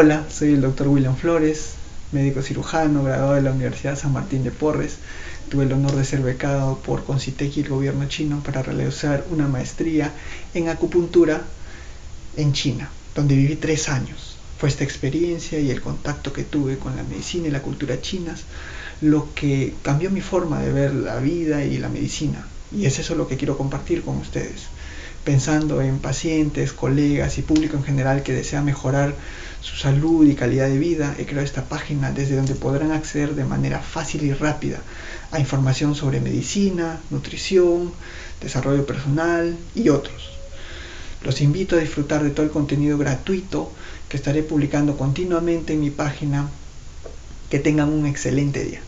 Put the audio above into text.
Hola, soy el doctor William Flores, médico cirujano, graduado de la Universidad San Martín de Porres. Tuve el honor de ser becado por Concitec y el gobierno chino para realizar una maestría en acupuntura en China, donde viví tres años. Fue esta experiencia y el contacto que tuve con la medicina y la cultura chinas lo que cambió mi forma de ver la vida y la medicina. Y es eso lo que quiero compartir con ustedes pensando en pacientes, colegas y público en general que desea mejorar su salud y calidad de vida, he creado esta página desde donde podrán acceder de manera fácil y rápida a información sobre medicina, nutrición, desarrollo personal y otros. Los invito a disfrutar de todo el contenido gratuito que estaré publicando continuamente en mi página. Que tengan un excelente día.